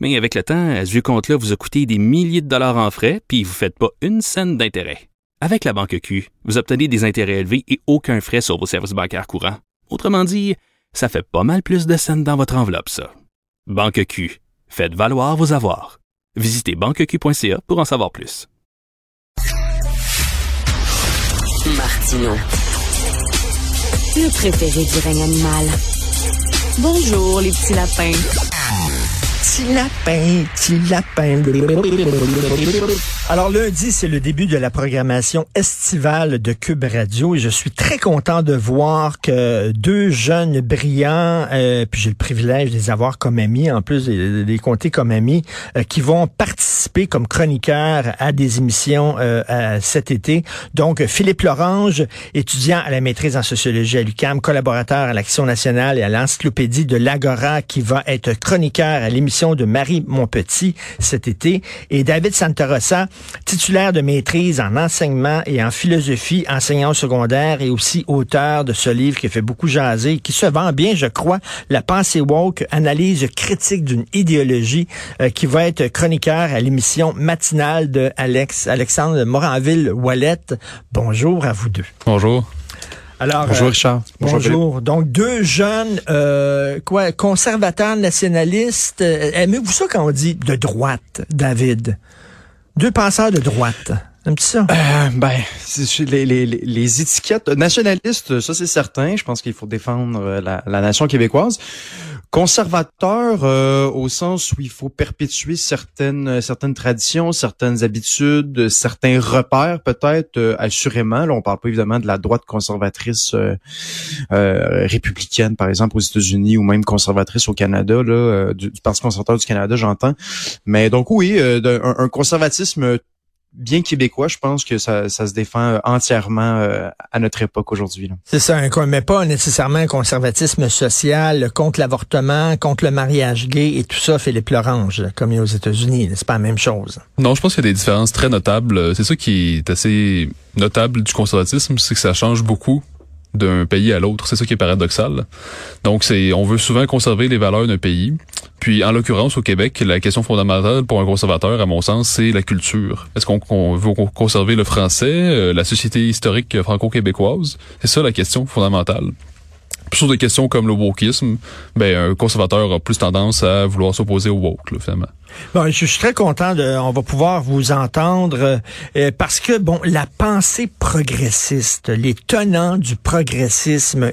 Mais avec le temps, ce vieux compte-là vous a coûté des milliers de dollars en frais, puis vous ne faites pas une scène d'intérêt. Avec la Banque Q, vous obtenez des intérêts élevés et aucun frais sur vos services bancaires courants. Autrement dit, ça fait pas mal plus de scènes dans votre enveloppe, ça. Banque Q. Faites valoir vos avoirs. Visitez banqueq.ca pour en savoir plus. Martino. Le préféré du règne animal. Bonjour, les petits lapins. Petit lapin, petit lapin. Alors lundi, c'est le début de la programmation estivale de Cube Radio et je suis très content de voir que deux jeunes brillants, euh, puis j'ai le privilège de les avoir comme amis, en plus de les compter comme amis, euh, qui vont participer comme chroniqueurs à des émissions euh, cet été. Donc Philippe Lorange, étudiant à la maîtrise en sociologie à l'UCAM, collaborateur à l'Action nationale et à l'encyclopédie de l'Agora, qui va être chroniqueur à l'émission de Marie Montpetit cet été. Et David Santarossa, titulaire de maîtrise en enseignement et en philosophie, enseignant au secondaire et aussi auteur de ce livre qui fait beaucoup jaser, qui se vend bien, je crois, La pensée woke, analyse critique d'une idéologie, euh, qui va être chroniqueur à l'émission matinale de Alex, Alexandre Moranville-Wallet. Bonjour à vous deux. Bonjour. Alors, bonjour euh, Richard. Bonjour. Donc deux jeunes euh, quoi conservateurs nationalistes. Aimez-vous ça quand on dit de droite, David? Deux penseurs de droite. Un petit ça? Euh, ben, les, les, les, étiquettes nationalistes, ça c'est certain. Je pense qu'il faut défendre la, la, nation québécoise. Conservateur euh, au sens où il faut perpétuer certaines certaines traditions, certaines habitudes, certains repères peut-être euh, assurément. Là, on parle pas évidemment de la droite conservatrice euh, républicaine par exemple aux États-Unis ou même conservatrice au Canada là, du, Parti conservateur du Canada, j'entends. Mais donc oui, un conservatisme bien québécois, je pense que ça, ça se défend euh, entièrement euh, à notre époque aujourd'hui. C'est ça, mais pas nécessairement un conservatisme social contre l'avortement, contre le mariage gay et tout ça, Philippe Lorange, comme il y a aux États-Unis. C'est pas la même chose? Non, je pense qu'il y a des différences très notables. C'est ça qui est assez notable du conservatisme, c'est que ça change beaucoup d'un pays à l'autre. C'est ça qui est paradoxal. Donc, c'est, on veut souvent conserver les valeurs d'un pays. Puis, en l'occurrence, au Québec, la question fondamentale pour un conservateur, à mon sens, c'est la culture. Est-ce qu'on veut conserver le français, euh, la société historique franco-québécoise? C'est ça la question fondamentale. Sur des questions comme le wokisme, ben, un conservateur a plus tendance à vouloir s'opposer au woke, là, finalement. Je suis très content de, on va pouvoir vous entendre euh, parce que bon, la pensée progressiste, les tenants du progressisme,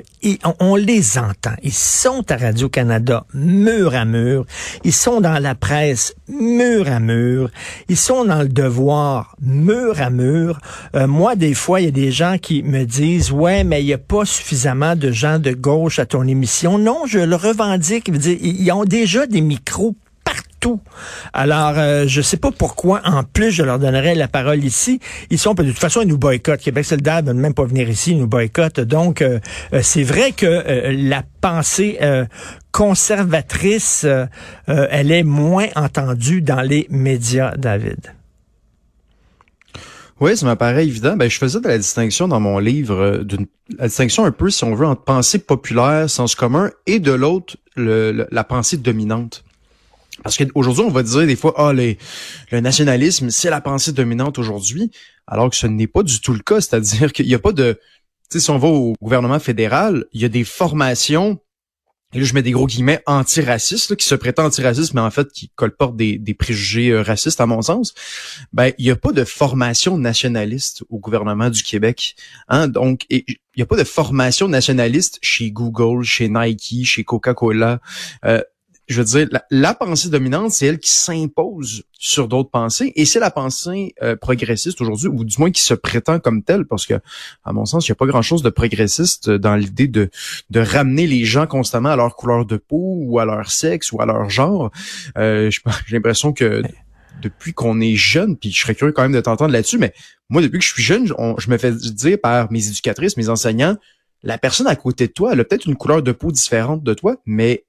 on, les entend. Ils sont à Radio Canada mur à mur, ils sont dans la presse mur à mur, ils sont dans le devoir mur à mur. Euh, moi, des fois, il y a des gens qui me disent ouais, mais il n'y a pas suffisamment de gens de gauche à ton émission. Non, je le revendique. Ils ont déjà des micros tout. Alors, euh, je sais pas pourquoi, en plus, je leur donnerais la parole ici. Ils sont, de toute façon, ils nous boycottent. Québec solidaire ne veut même pas venir ici, ils nous boycottent. Donc, euh, euh, c'est vrai que la pensée conservatrice, elle est moins entendue dans les médias, David. Oui, ça m'apparaît évident. Ben, je faisais de la distinction dans mon livre, d'une la distinction un peu, si on veut, entre pensée populaire, sens commun, et de l'autre, la pensée dominante. Parce qu'aujourd'hui, on va dire des fois, ah, le nationalisme, c'est la pensée dominante aujourd'hui, alors que ce n'est pas du tout le cas. C'est-à-dire qu'il n'y a pas de... Si on va au gouvernement fédéral, il y a des formations, et là je mets des gros guillemets, antiracistes, qui se prétendent antiracistes, mais en fait qui colportent des, des préjugés euh, racistes, à mon sens. Ben, il n'y a pas de formation nationaliste au gouvernement du Québec. Hein? Donc, il n'y a pas de formation nationaliste chez Google, chez Nike, chez Coca-Cola. Euh, je veux dire, la, pensée dominante, c'est elle qui s'impose sur d'autres pensées, et c'est la pensée euh, progressiste aujourd'hui, ou du moins qui se prétend comme telle, parce que, à mon sens, il n'y a pas grand-chose de progressiste dans l'idée de, de ramener les gens constamment à leur couleur de peau, ou à leur sexe, ou à leur genre. Euh, J'ai l'impression que depuis qu'on est jeune, puis je serais curieux quand même de t'entendre là-dessus, mais moi, depuis que je suis jeune, je me fais dire par mes éducatrices, mes enseignants, la personne à côté de toi, elle a peut-être une couleur de peau différente de toi, mais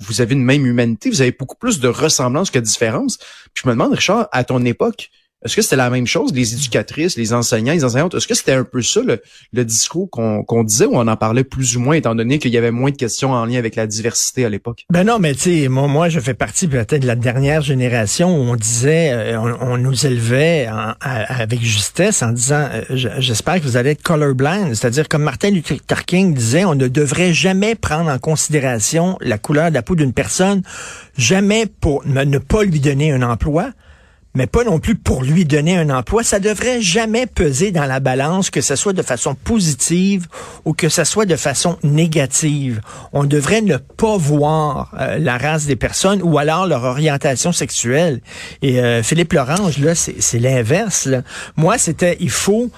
vous avez une même humanité, vous avez beaucoup plus de ressemblance que de différence. Puis je me demande, Richard, à ton époque, est-ce que c'était la même chose, les éducatrices, les enseignants, les enseignantes? Est-ce que c'était un peu ça le, discours qu'on disait ou on en parlait plus ou moins, étant donné qu'il y avait moins de questions en lien avec la diversité à l'époque? Ben non, mais tu sais, moi, moi, je fais partie peut-être de la dernière génération où on disait, euh, on, nous élevait avec justesse en disant, euh, j'espère que vous allez être colorblind, c'est-à-dire comme Martin Luther King disait, on ne devrait jamais prendre en considération la couleur de la peau d'une personne, jamais pour ne pas lui donner un emploi mais pas non plus pour lui donner un emploi. Ça devrait jamais peser dans la balance, que ce soit de façon positive ou que ce soit de façon négative. On devrait ne pas voir euh, la race des personnes ou alors leur orientation sexuelle. Et euh, Philippe Lorange, là, c'est l'inverse. Moi, c'était, il faut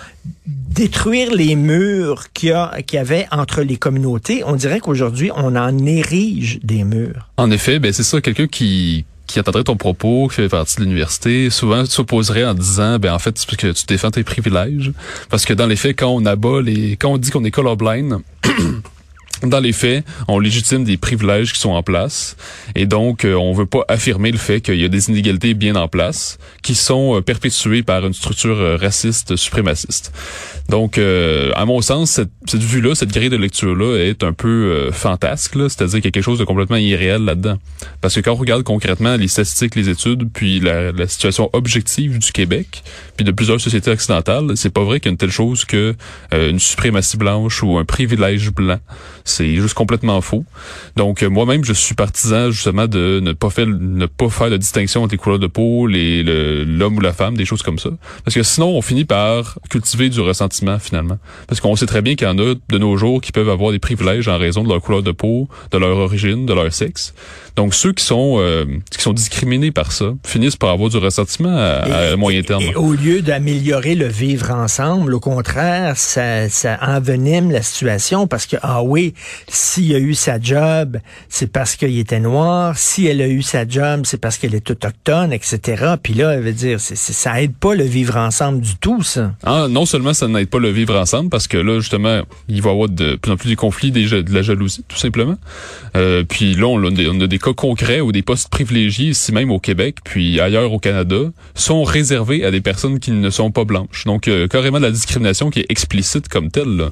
détruire les murs qu'il y, qu'il y avait entre les communautés. On dirait qu'aujourd'hui, on en érige des murs. En effet, ben c'est ça, quelqu'un qui qui entendrait ton propos, qui fait partie de l'université, souvent s'opposerait en disant, ben en fait, c'est parce que tu défends tes privilèges. Parce que dans les faits, quand on abat les, quand on dit qu'on est colorblind, dans les faits, on légitime des privilèges qui sont en place et donc euh, on veut pas affirmer le fait qu'il y a des inégalités bien en place qui sont euh, perpétuées par une structure euh, raciste suprémaciste. Donc, à mon sens, cette, cette vue-là, cette grille de lecture-là est un peu fantasque, c'est-à-dire qu'il y a quelque chose de complètement irréel là-dedans. Parce que quand on regarde concrètement les statistiques, les études, puis la, la situation objective du Québec, puis de plusieurs sociétés occidentales, c'est pas vrai qu'il y a une telle chose que une suprématie blanche ou un privilège blanc c'est juste complètement faux. Donc euh, moi-même, je suis partisan justement de ne pas faire ne pas faire de distinction entre les couleurs de peau, les l'homme ou la femme, des choses comme ça. Parce que sinon, on finit par cultiver du ressentiment finalement. Parce qu'on sait très bien qu'il y en a de nos jours qui peuvent avoir des privilèges en raison de leur couleur de peau, de leur origine, de leur sexe. Donc ceux qui sont euh, qui sont discriminés par ça finissent par avoir du ressentiment à, moyen terme. Et au lieu d'améliorer le vivre ensemble, au contraire, ça, ça envenime la situation parce que ah oui, s'il a eu sa job, c'est parce qu'il était noir. Si elle a eu sa job, c'est parce qu'elle est autochtone, etc. Puis là, elle veut dire, c'est, ça aide pas le vivre ensemble du tout, ça. Ah, non seulement ça n'aide pas le vivre ensemble, parce que là, justement, il va y avoir de plus en plus des conflits, des, de la jalousie, tout simplement. Euh, puis là, on a, des, on a des cas concrets où des postes privilégiés, ici même au Québec, puis ailleurs au Canada, sont réservés à des personnes qui ne sont pas blanches. Donc, euh, carrément de la discrimination qui est explicite comme telle.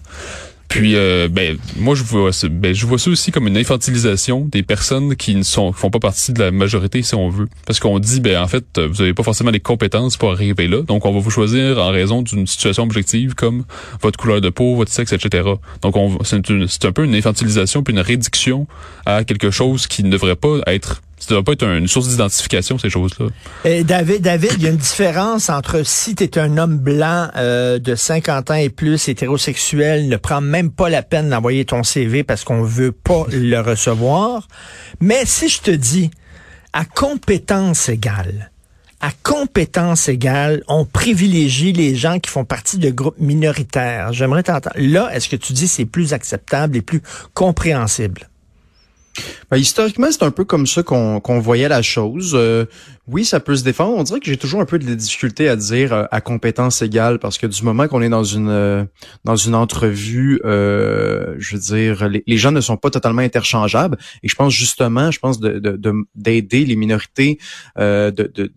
Puis, euh, ben, moi, je vois, ben, je vois ça aussi comme une infantilisation des personnes qui ne sont, font pas partie de la majorité, si on veut. Parce qu'on dit, ben, en fait, vous n'avez pas forcément les compétences pour arriver là. Donc, on va vous choisir en raison d'une situation objective comme votre couleur de peau, votre sexe, etc. Donc, c'est un peu une infantilisation puis une réduction à quelque chose qui ne devrait pas être ça doit pas être une source d'identification, ces choses-là. Et David, David, il y a une différence entre si tu es un homme blanc euh, de 50 ans et plus, hétérosexuel, ne prend même pas la peine d'envoyer ton CV parce qu'on veut pas le recevoir. Mais si je te dis, à compétence égale, à compétence égale, on privilégie les gens qui font partie de groupes minoritaires. J'aimerais t'entendre. Là, est-ce que tu dis c'est plus acceptable et plus compréhensible? Ben, historiquement, c'est un peu comme ça qu'on voyait la chose. Euh, oui, ça peut se défendre. On dirait que j'ai toujours un peu de difficulté à dire euh, à compétence égale parce que du moment qu'on est dans une euh, dans une entrevue, je veux dire, les, gens ne sont pas totalement interchangeables. Et je pense justement, je pense de d'aider les minorités, de, de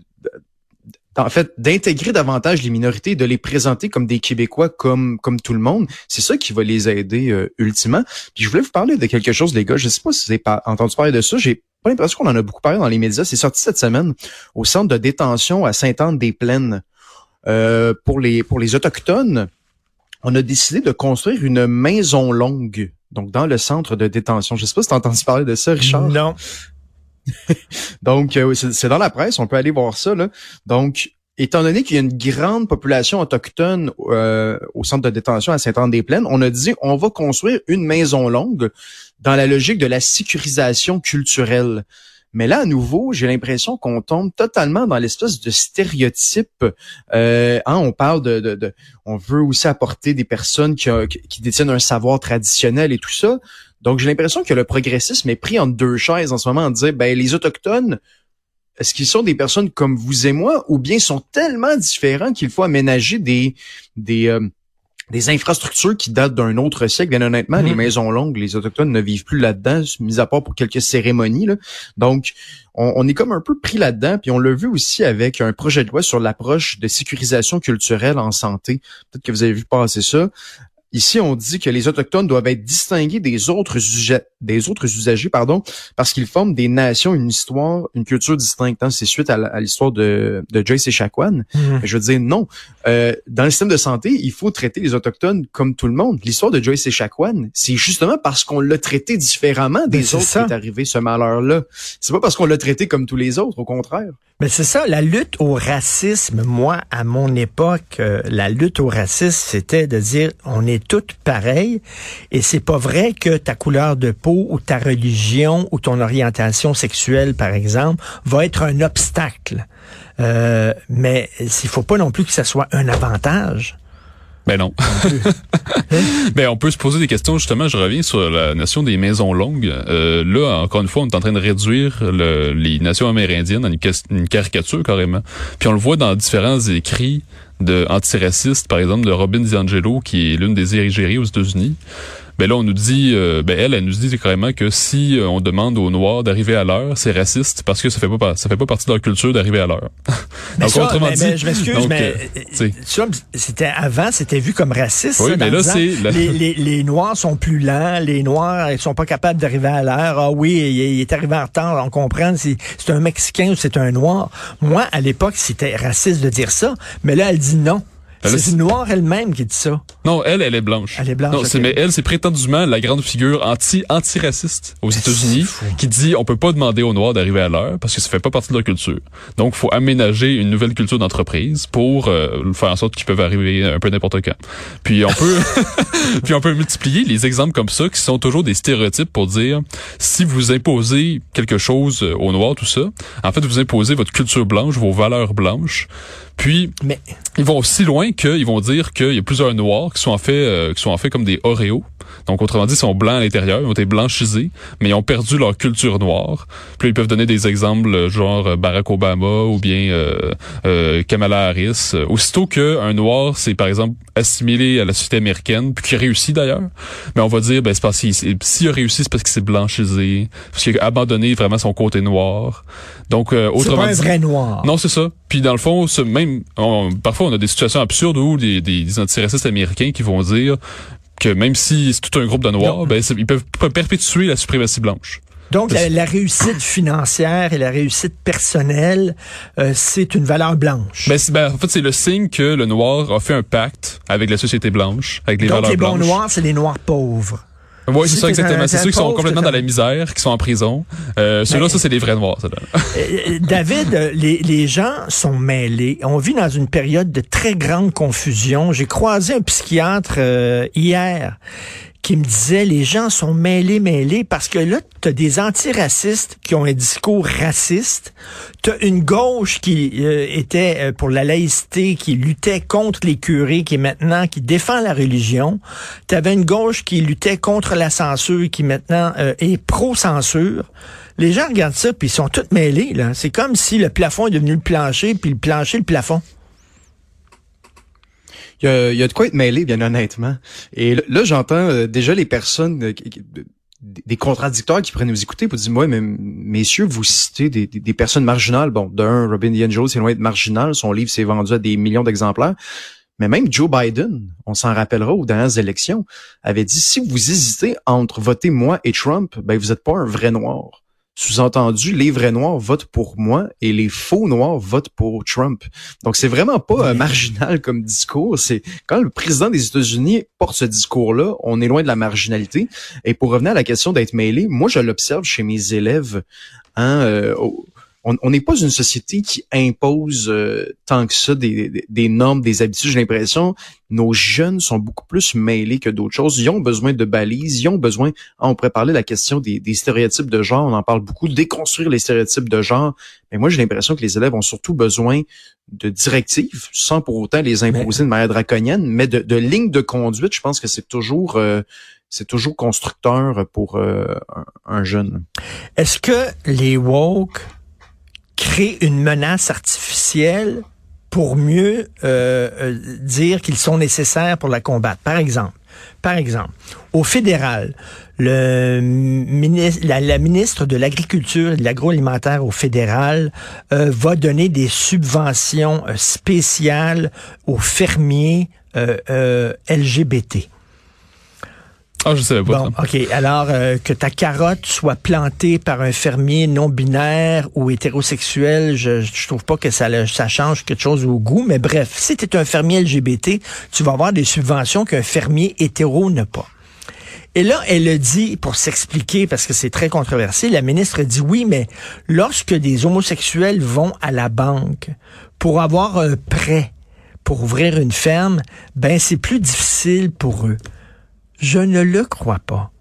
en fait, d'intégrer davantage les minorités, de les présenter comme des Québécois, comme comme tout le monde, c'est ça qui va les aider euh, ultimement. Puis je voulais vous parler de quelque chose, les gars. Je sais pas si vous avez pas entendu parler de ça. J'ai pas l'impression qu'on en a beaucoup parlé dans les médias. C'est sorti cette semaine au centre de détention à Sainte-Anne-des-Plaines euh, pour les pour les autochtones. On a décidé de construire une maison longue, donc dans le centre de détention. Je sais pas si tu as entendu parler de ça, Richard. Non. Donc, euh, c'est dans la presse, on peut aller voir ça. Là. Donc, étant donné qu'il y a une grande population autochtone euh, au centre de détention à Saint-Anne-des-Plaines, on a dit on va construire une maison longue dans la logique de la sécurisation culturelle. Mais là, à nouveau, j'ai l'impression qu'on tombe totalement dans l'espèce de stéréotype. Euh, hein, on parle de, de, on veut aussi apporter des personnes qui, qui détiennent un savoir traditionnel et tout ça. Donc, j'ai l'impression que le progressisme est pris en deux chaises en ce moment, en disant, ben, les Autochtones, est-ce qu'ils sont des personnes comme vous et moi ou bien sont tellement différents qu'il faut aménager des des euh, des infrastructures qui datent d'un autre siècle? Bien honnêtement, les mhm. maisons longues, les autochtones ne vivent plus là-dedans, mis à part pour quelques cérémonies. Là. Donc, on, on, est comme un peu pris là-dedans. Puis on l'a vu aussi avec un projet de loi sur l'approche de sécurisation culturelle en santé. Peut-être que vous avez vu passer ça. Ici, on dit que les Autochtones doivent être distingués des autres, des autres usagers pardon, parce qu'ils forment des nations, une histoire, une culture distincte. Hein. C'est suite à l'histoire de, de Joyce et Chacuan. Mhm. Je veux dire, non. Euh, dans le système de santé, il faut traiter les Autochtones comme tout le monde. L'histoire de Joyce et Chacuan, c'est justement parce qu'on l'a traité différemment des ben, autres qui est arrivé ce malheur-là. C'est pas parce qu'on l'a traité comme tous les autres, au contraire. Mais c'est ça, la lutte au racisme, moi, à mon époque, euh, la lutte au racisme, c'était de dire on est toutes pareilles et c'est pas vrai que ta couleur de peau ou ta religion ou ton orientation sexuelle, par exemple, va être un obstacle. Euh, mais il faut pas non plus que ça soit un avantage. Ben non. ben on peut se poser des questions justement. Je reviens sur la notion des maisons longues. Euh, là, encore une fois, on est en train de réduire les nations amérindiennes en une, caricature carrément. Puis on le voit dans différents écrits de antiracistes, par exemple de Robin DiAngelo, qui est l'une des érigéries aux États-Unis ben là on nous dit, euh, ben elle, elle nous dit carrément que si euh, on demande aux Noirs d'arriver à l'heure, c'est raciste parce que ça fait pas ça fait pas partie de leur culture d'arriver à l'heure. Donc ça, autrement dit, je m'excuse, mais euh, c'était avant, c'était vu comme raciste. Oui, mais là c'est les, les, les, Noirs sont plus lents, les Noirs ils sont pas capables d'arriver à l'heure. Ah oui, il, est arrivé en retard, on comprend si c'est un Mexicain ou c'est un Noir. Moi à l'époque c'était raciste de dire ça, mais là elle dit non. Ben c'est une noire elle-même qui dit ça. Non, elle, elle est blanche. Elle est blanche. Non, mais elle, c'est prétendument la grande figure anti anti-raciste aux États-Unis qui dit on peut pas demander aux noirs d'arriver à l'heure parce que ça fait pas partie de leur culture. Donc, faut aménager une nouvelle culture d'entreprise pour euh, faire en sorte qu'ils peuvent arriver un peu n'importe quand. Puis on peut, puis on peut multiplier les exemples comme ça qui sont toujours des stéréotypes pour dire si vous imposez quelque chose aux noirs, tout ça, en fait, vous imposez votre culture blanche, vos valeurs blanches. Puis, mais... ils vont aussi loin qu'ils vont dire qu'il y a plusieurs noirs qui sont en fait, euh, qui sont en fait comme des Oreos. Donc, autrement dit, ils sont blancs à l'intérieur, ils ont été blanchisés, mais ils ont perdu leur culture noire. Puis, ils peuvent donner des exemples euh, genre euh, Barack Obama ou bien euh, Kamala Harris. Aussitôt qu'un noir, c'est par exemple assimilé à la société américaine, puis qui réussit d'ailleurs, mais on va dire, ben, c'est parce qu'il s'il a réussi, c'est parce qu'il s'est blanchisé, parce qu'il a abandonné vraiment son côté noir. Donc, autrement pas un vrai noir. Non, c'est ça. Puis dans le fond, ce même, parfois on a des situations absurdes où des, des antiracistes américains qui vont dire que même si c'est tout un groupe de noirs, ben, ils peuvent perpétuer la suprématie blanche. Donc, la, réussite financière et la réussite personnelle, euh, c'est une valeur blanche. Ben, ben, en fait, c'est le signe que le noir a fait un pacte avec la société blanche, avec les Donc, les bons noirs, c'est les noirs pauvres. Oui, c'est ça exactement. C'est ceux qui sont complètement dans la misère, qui sont en prison. Euh, Ceux-là, ça, c'est les vrais noirs. Ça, euh, euh, David, euh, les, les gens sont mêlés. On vit dans une période de très grande confusion. J'ai croisé un psychiatre hier qui me disait les gens sont mêlés, mêlés, parce que là, tu des antiracistes qui ont un discours raciste, tu as une gauche qui euh, était euh, pour la laïcité, qui luttait contre les curés, qui est maintenant, qui défend la religion, tu avais une gauche qui luttait contre la censure, qui maintenant euh, est pro-censure. Les gens regardent ça, puis ils sont tous mêlés. là. C'est comme si le plafond est devenu le plancher, puis le plancher, le plafond. Il y, a, de quoi être mêlé, bien honnêtement. Et là, j'entends euh, déjà les personnes, euh, des contradicteurs qui prennent nous écouter pour dire, moi, mais messieurs, vous citez des, des, personnes marginales. Bon, d'un, Robin DiAngelo, c'est loin d'être marginal. Son livre s'est vendu à des millions d'exemplaires. Mais même Joe Biden, on s'en rappellera aux dernières élections, avait dit, si vous hésitez entre voter moi et Trump, ben vous n'êtes pas un vrai noir. Sous-entendu, les vrais noirs votent pour moi et les faux noirs votent pour Trump. Donc c'est vraiment pas euh, marginal comme discours. C'est quand le président des États-Unis porte ce discours-là, on est loin de la marginalité. Et pour revenir à la question d'être mêlé, moi je l'observe chez mes élèves. Hein, euh, on n'est pas une société qui impose euh, tant que ça des, des, normes, des habitudes. J'ai l'impression nos jeunes sont beaucoup plus mêlés que d'autres choses. Ils ont besoin de balises, ils ont besoin. Ah, on pourrait parler de la question des, des, stéréotypes de genre. On en parle beaucoup, déconstruire les stéréotypes de genre. Mais moi, j'ai l'impression que les élèves ont surtout besoin de directives, sans pour autant les imposer de manière draconienne, mais de, de lignes de conduite. Je pense que c'est toujours euh, c'est toujours constructeur pour euh, un, un jeune. Est-ce que les woke créent une menace artificielle pour mieux euh, euh, dire qu'ils sont nécessaires pour la combattre. Par exemple, par exemple, au fédéral, le ministre, la, ministre de l'Agriculture et de l'Agroalimentaire au fédéral euh, va donner des subventions spéciales aux fermiers LGBT. Ah, je savais pas. Bon, OK. Alors, euh, que ta carotte soit plantée par un fermier non-binaire ou hétérosexuel, je, je trouve pas que ça, ça change quelque chose au goût. Mais bref, si tu es un fermier LGBT, tu vas avoir des subventions qu'un fermier hétéro n'a pas. Et là, elle le dit pour s'expliquer, parce que c'est très controversé, la ministre dit oui, mais lorsque des homosexuels vont à la banque pour avoir un prêt pour ouvrir une ferme, ben c'est plus difficile pour eux. Je ne le crois pas.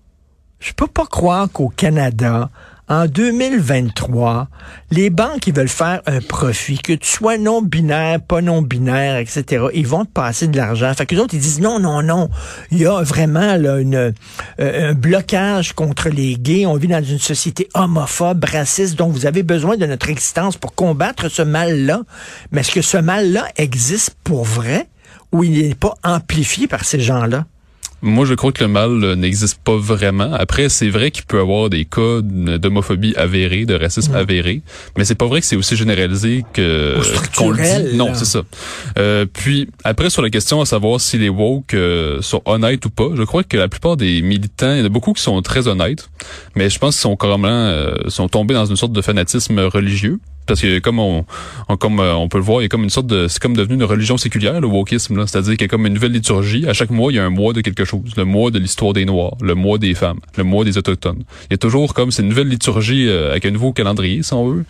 Je peux pas croire qu'au Canada, en 2023, les banques qui veulent faire un profit, que tu sois non-binaire, pas non-binaire, etc., ils vont te passer de l'argent. Fait que les autres, ils disent non, non, non. Il y a vraiment là, euh, un blocage contre les gays. On vit dans une société homophobe, raciste, donc vous avez besoin de notre existence pour combattre ce mal-là. Mais est-ce que ce mal-là existe pour vrai ou il n'est pas amplifié par ces gens-là? Moi, je crois que le mal euh, n'existe pas vraiment. Après, c'est vrai qu'il peut y avoir des cas d'homophobie avérée, de racisme avéré, mais c'est pas vrai que c'est aussi généralisé que qu'on le dit. Non, c'est ça. Euh, puis après, sur la question à savoir si les woke euh, sont honnêtes ou pas, je crois que la plupart des militants, il y en a beaucoup qui sont très honnêtes, mais je pense qu'ils sont carrément euh, sont tombés dans une sorte de fanatisme religieux parce que comme on, comme euh, on peut le voir, il y a comme une sorte de c'est comme devenu une religion séculière le wokisme là, c'est-à-dire qu'il y a comme une nouvelle liturgie, à chaque mois il y a un mois de quelque chose, le mois de l'histoire des noirs, le mois des femmes, le mois des autochtones. Il y a toujours comme c'est une nouvelle liturgie euh, avec un nouveau calendrier si on veut.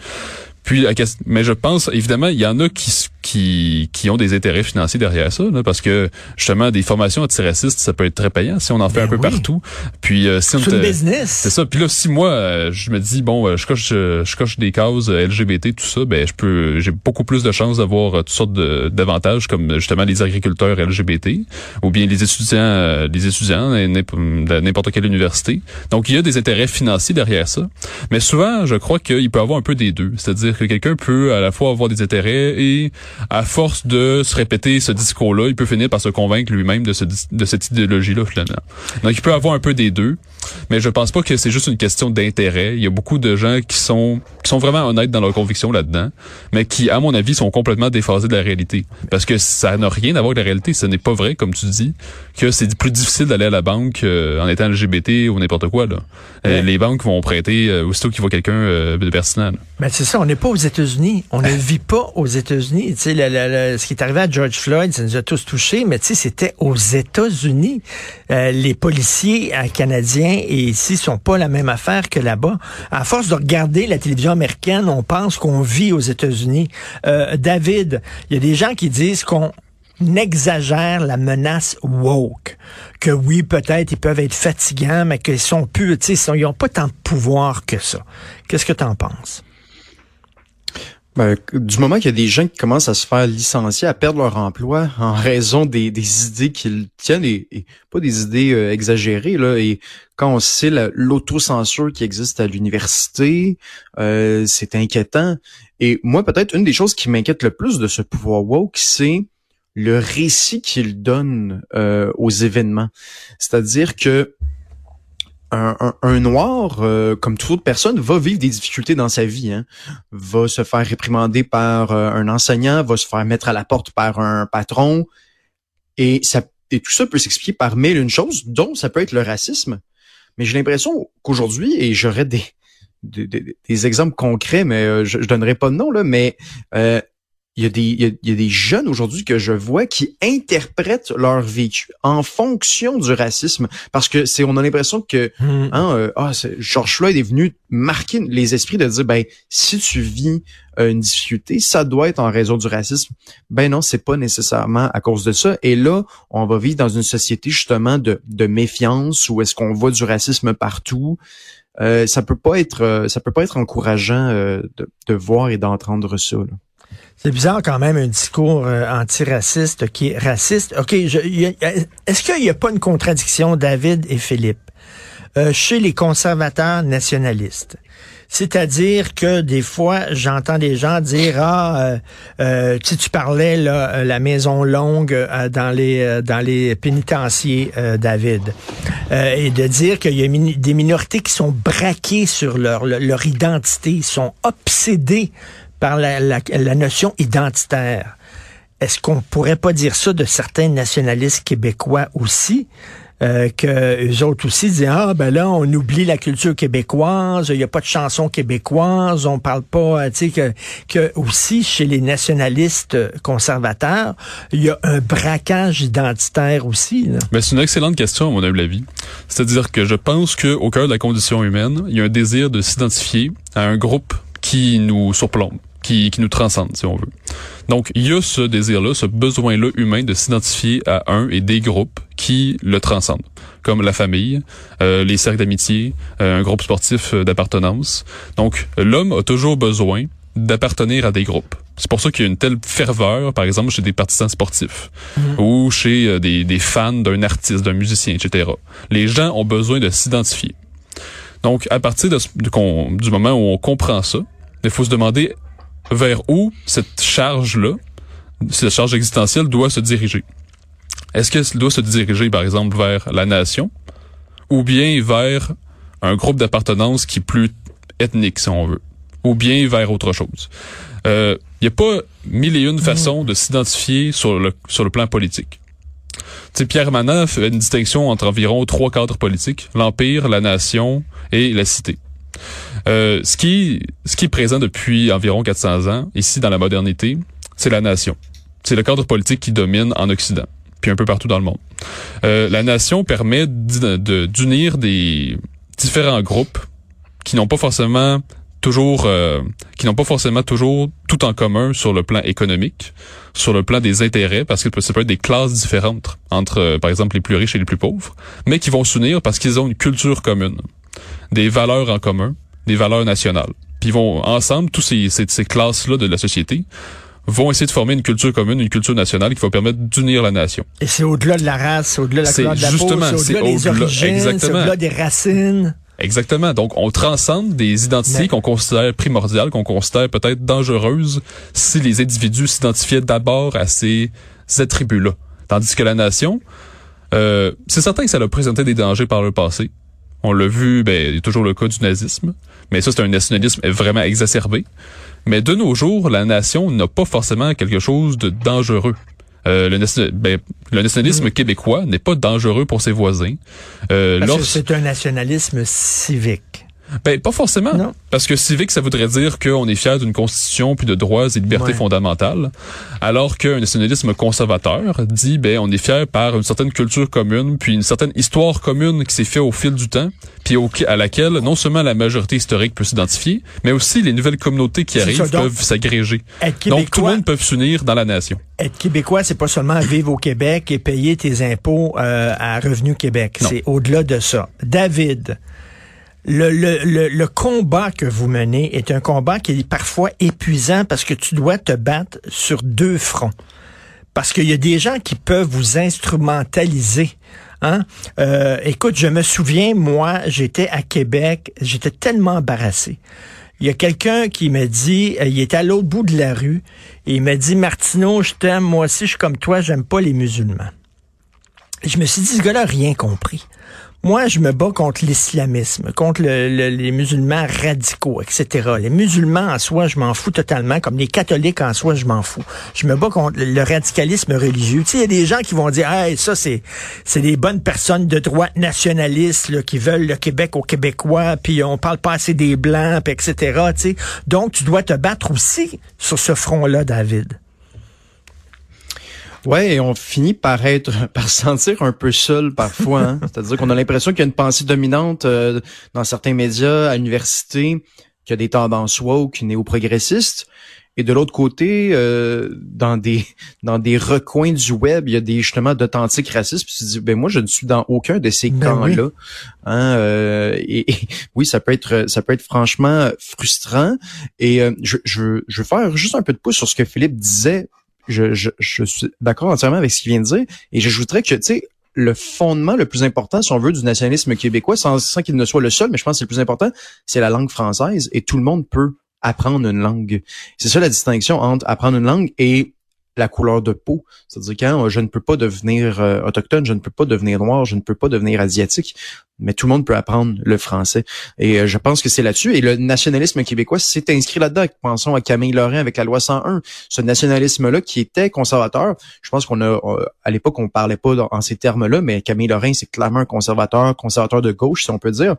Puis, mais je pense, évidemment, il y en a qui, qui, qui ont des intérêts financiers derrière ça, là, parce que justement, des formations antiracistes, ça peut être très payant si on en fait ben un peu partout. Puis, euh, si on c'est business. C'est ça. Puis là, si moi, euh, je me dis, bon, euh, je coche, je coche des causes LGBT, tout ça, ben, je peux, j'ai beaucoup plus de chances d'avoir toutes sortes d'avantages, comme justement les agriculteurs LGBT, ou bien les étudiants, les étudiants de n'importe quelle université. Donc, il y a des intérêts financiers derrière ça. Mais souvent, je crois qu'il peut avoir un peu des deux. C'est-à-dire que quelqu'un peut à la fois avoir des intérêts et à force de se répéter ce discours-là, il peut finir par se convaincre lui-même de, ce, de cette idéologie-là finalement. Donc il peut avoir un peu des deux, mais je pense pas que c'est juste une question d'intérêt. Il y a beaucoup de gens qui sont qui sont vraiment honnêtes dans leurs convictions là-dedans, mais qui, à mon avis, sont complètement déphasés de la réalité. Parce que ça n'a rien à voir avec la réalité. Ce n'est pas vrai, comme tu dis, que c'est plus difficile d'aller à la banque euh, en étant LGBT ou n'importe quoi. Là. Euh, les banques vont prêter euh, aussitôt qu'il voit quelqu'un de pertinent. Ben c'est ça, on n'est pas aux États-Unis. On ne vit pas aux États-Unis. Ce qui est arrivé à George Floyd, ça nous a tous touchés, mais tu sais, c'était aux États-Unis. les policiers canadiens et ici sont pas la même affaire que là-bas. À force de regarder la télévision américaine, on pense qu'on vit aux États-Unis. Euh, David, il y a des gens qui disent qu'on exagère la menace woke. Que oui, peut-être ils peuvent être fatigants, mais qu'ils sont plus, ils n'ont pas tant de pouvoir que ça. Qu'est-ce que tu en penses? Ben, du moment qu'il y a des gens qui commencent à se faire licencier, à perdre leur emploi en raison des, des idées qu'ils tiennent et, pas des idées euh, exagérées là. Et quand on sait l'autocensure qui existe à l'université, euh, c'est inquiétant. Et moi, peut-être une des choses qui m'inquiète le plus de ce pouvoir woke, c'est le récit qu'il donne euh, aux événements. C'est-à-dire que un, noir, euh, comme toute autre personne, va vivre des difficultés dans sa vie. Hein. Va se faire réprimander par euh, un enseignant, va se faire mettre à la porte par un patron. Et, tout ça peut s'expliquer par mille une chose, dont ça peut être le racisme. Mais j'ai l'impression qu'aujourd'hui, et j'aurais des, des, exemples concrets, mais euh, je, je donnerai pas de nom, là, mais il y a des, il y a, des jeunes aujourd'hui que je vois qui interprètent leur vécu en fonction du racisme parce que c'est on a l'impression que hmm. hein, euh, ah, George Floyd est venu marquer les esprits de dire ben si tu vis euh, une difficulté ça doit être en raison du racisme ben non c'est pas nécessairement à cause de ça et là on va vivre dans une société justement de, de méfiance où est-ce qu'on voit du racisme partout euh, ça peut pas être euh, ça peut pas être encourageant de, de voir et d'entendre ça là. C'est bizarre quand même un discours euh, antiraciste qui est raciste. OK, est-ce qu'il n'y a pas une contradiction, David et Philippe, euh, chez les conservateurs nationalistes? C'est-à-dire que des fois, j'entends des gens dire ah, euh, tu, parlais là, la maison longue dans les pénitenciers, David, et de dire qu'il y a des minorités qui sont braquées sur leur identité, sont obsédés par la, notion identitaire. Est-ce qu'on pourrait pas dire ça de certains nationalistes québécois aussi? Euh, que eux autres aussi disent ah ben là on oublie la culture québécoise, il n'y a pas de chansons québécoises, on parle pas, euh, tu sais que que aussi chez les nationalistes conservateurs, il y a un braquage identitaire aussi. Là. Mais c'est une excellente question à mon avis. C'est-à-dire que je pense que au cœur de la condition humaine, il y a un désir de s'identifier à un groupe qui nous surplombe qui, qui nous transcende, si on veut. Donc, il y a ce désir-là, ce besoin-là humain de s'identifier à un et des groupes qui le transcendent, comme la famille, euh, les cercles d'amitié, euh, un groupe sportif euh, d'appartenance. Donc, l'homme a toujours besoin d'appartenir à des groupes. C'est pour ça qu'il y a une telle ferveur, par exemple, chez des partisans sportifs mhm. ou chez des, des fans d'un artiste, d'un musicien, etc. Les gens ont besoin de s'identifier. Donc, à partir de, du moment où on comprend ça, il faut se demander vers où cette charge-là, cette charge existentielle doit se diriger? Est-ce qu'elle doit se diriger, par exemple, vers la nation ou bien vers un groupe d'appartenance qui est plus ethnique, si on veut, ou bien vers autre chose? Il euh, n'y a pas mille et une façons de s'identifier sur le, sur le plan politique. T'sais, Pierre Manant fait une distinction entre environ trois cadres politiques, l'Empire, la nation et la cité. Euh, ce, qui, ce qui est présent depuis environ 400 ans, ici dans la modernité, c'est la nation. C'est le cadre politique qui domine en Occident, puis un peu partout dans le monde. Euh, la nation permet d'unir des différents groupes qui n'ont pas forcément toujours euh, qui n'ont pas forcément toujours tout en commun sur le plan économique, sur le plan des intérêts, parce que ça peut être des classes différentes entre, par exemple, les plus riches et les plus pauvres, mais qui vont s'unir parce qu'ils ont une culture commune des valeurs en commun, des valeurs nationales. Puis ils vont ensemble, tous ces, ces, classes-là de la société, vont essayer de former une culture commune, une culture nationale qui va permettre d'unir la nation. Et c'est au-delà de la race, c'est au-delà de la couleur de la peau, c'est au-delà des origines, c'est au-delà des racines. Exactement. Donc, on transcende des identités qu'on considère primordiales, qu'on considère peut-être dangereuses si les individus s'identifiaient d'abord à ces attributs-là. Tandis que la nation, euh, c'est certain que ça a présenté des dangers par le passé. On l'a vu, ben, il y a toujours le cas du nazisme, mais ça, c'est un nationalisme vraiment exacerbé. Mais de nos jours, la nation n'a pas forcément quelque chose de dangereux. Euh, le, ben, le, nationalisme mm. québécois n'est pas dangereux pour ses voisins. Euh, c'est un nationalisme civique. Ben, pas forcément. Parce que civique, ça voudrait dire qu'on est fier d'une constitution puis de droits et libertés fondamentales. Alors qu'un nationalisme conservateur dit, ben, on est fier par une certaine culture commune puis une certaine histoire commune qui s'est fait au fil du temps puis à laquelle non seulement la majorité historique peut s'identifier, mais aussi les nouvelles communautés qui arrivent peuvent s'agréger. Donc, tout le monde peut s'unir dans la nation. Être québécois, c'est pas seulement vivre au Québec et payer tes impôts euh, à Revenu Québec. C'est au-delà de ça. David, le, combat que vous menez est un combat qui est parfois épuisant parce que tu dois te battre sur deux fronts. Parce qu'il y a des gens qui peuvent vous instrumentaliser. Hein? Euh, écoute, je me souviens, moi, j'étais à Québec, j'étais tellement embarrassé. Il y a quelqu'un qui me dit, euh, il était à l'autre bout de la rue, et il m'a dit, Martineau, je t'aime, moi aussi, je suis comme toi, j'aime pas les musulmans. je me suis dit, ce gars-là n'a rien compris. Moi, je me bats contre l'islamisme, contre les musulmans radicaux, etc. Les musulmans en soi, je m'en fous totalement, comme les catholiques en soi, je m'en fous. Je me bats contre le radicalisme religieux. Tu sais, il y a des gens qui vont dire, hey, ça, c'est c'est des bonnes personnes de droite nationalistes qui veulent le Québec aux Québécois, puis on parle pas assez des Blancs, puis etc. Tu sais. Donc, tu dois te battre aussi sur ce front-là, David. Ouais, et on finit par être, par se sentir un peu seul parfois. Hein? C'est-à-dire qu'on a l'impression qu'il y a une pensée dominante euh, dans certains médias, à l'université, qu'il y a des tendances woke, néo-progressistes. Et de l'autre côté, euh, dans des dans des recoins du web, il y a des justement d'authentiques racistes. Puis tu te dis, ben moi, je ne suis dans aucun de ces ben camps-là. Hein, euh, et, oui, ça peut être ça peut être franchement frustrant. Et je, je, je veux faire juste un peu de pouce sur ce que Philippe disait je, je, je suis d'accord entièrement avec ce qu'il vient de dire. Et j'ajouterais que, tu sais, le fondement le plus important, si on veut, du nationalisme québécois, sans, sans qu'il ne soit le seul, mais je pense que c'est le plus important, c'est la langue française et tout le monde peut apprendre une langue. C'est ça la distinction entre apprendre une langue et la couleur de peau. C'est-à-dire quand je ne peux pas devenir euh, autochtone, je ne peux pas devenir noir, je ne peux pas devenir asiatique, mais tout le monde peut apprendre le français. Et euh, je pense que c'est là-dessus. Et le nationalisme québécois s'est inscrit là-dedans. Pensons à Camille Lorrain avec la loi 101. Ce nationalisme-là qui était conservateur, je pense qu'on a, euh, à l'époque, on parlait pas en ces termes-là, mais Camille Lorrain, c'est clairement un conservateur, conservateur de gauche, si on peut dire.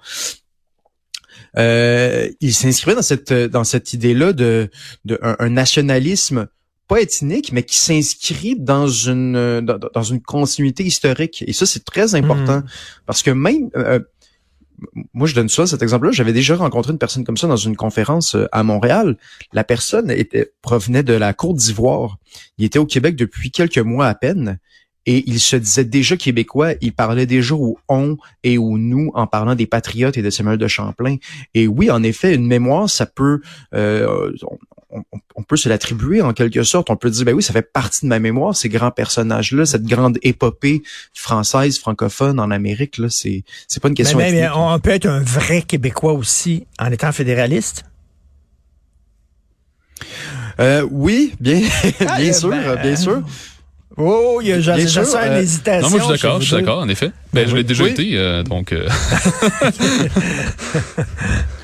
Euh, il s'inscrivait dans cette dans cette idée-là de, de nationalisme pas ethnique, mais qui s'inscrit dans une dans, une continuité historique. Et ça, c'est très important hmm. parce que même euh, moi, je donne ça, cet exemple-là. J'avais déjà rencontré une personne comme ça dans une conférence euh, à Montréal. La personne était provenait de la Côte d'Ivoire. Il était au Québec depuis quelques mois à peine. Et il se disait déjà québécois, il parlait déjà au on et au nous en parlant des patriotes et de Samuel de Champlain. Et oui, en effet, une mémoire, ça peut, euh, on, peut se l'attribuer en quelque sorte. On peut dire, ben oui, ça fait partie de ma mémoire, ces grands personnages-là, cette grande épopée française, francophone en Amérique, là, c'est, c'est pas une question. Mais, on peut être un vrai Québécois aussi en étant fédéraliste? Euh, oui, bien, ah, bien sûr, ben, bien sûr. Oh, il y a j'ai une euh, hésitation. Non, moi je suis d'accord, je suis d'accord, en effet. Ben, je l'ai déjà été, euh, donc.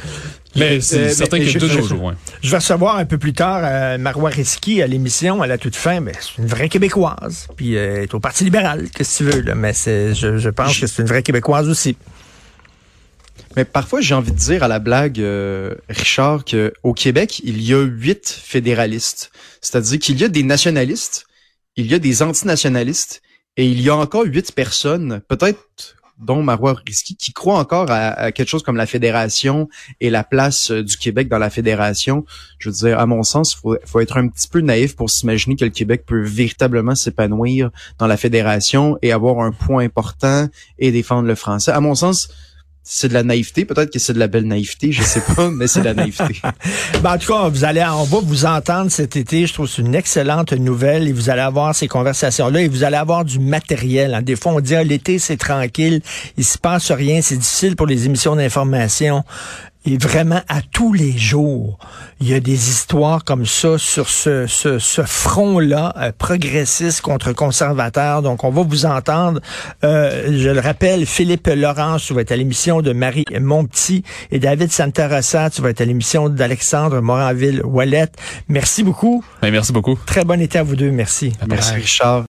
Mais c'est certain qu'il y a deux jours. Je vais recevoir un peu plus tard euh, Marois Risky à l'émission à la toute fin. Mais c'est une vraie Québécoise. Puis euh, elle est au Parti libéral, qu'est-ce que tu veux. Là. Mais c'est, je, pense que c'est une vraie Québécoise aussi. Mais parfois, j'ai envie de dire à la blague, euh, Richard, qu'au Québec, il y a huit fédéralistes. C'est-à-dire qu'il y a des nationalistes, il y a des antinationalistes, et il y a encore huit personnes, peut-être dont Marois Risky, qui croit encore à, quelque chose comme la fédération et la place euh, du Québec dans la fédération. Je veux dire, à mon sens, il faut, être un petit peu naïf pour s'imaginer que le Québec peut véritablement s'épanouir dans la fédération et avoir un point important et défendre le français. À mon sens, c'est de la naïveté, peut-être que c'est de la belle naïveté, je sais pas, mais c'est de la naïveté. ben, en tout cas, vous allez, on va vous entendre cet été. Je trouve c'est une excellente nouvelle et vous allez avoir ces conversations-là et vous allez avoir du matériel. Hein. Des fois, on dit ah, l'été c'est tranquille, il se passe rien, c'est difficile pour les émissions d'information. Et vraiment, à tous les jours, il y a des histoires comme ça sur ce, ce, ce front-là, euh, progressiste contre conservateur. Donc, on va vous entendre. Euh, je le rappelle, Philippe Laurence, tu vas être à l'émission de Marie Montpetit et David Santarossa, tu vas être à l'émission d'Alexandre Moranville-Wallet. Merci beaucoup. merci beaucoup. Très bon été à vous deux. Merci. Merci, Richard.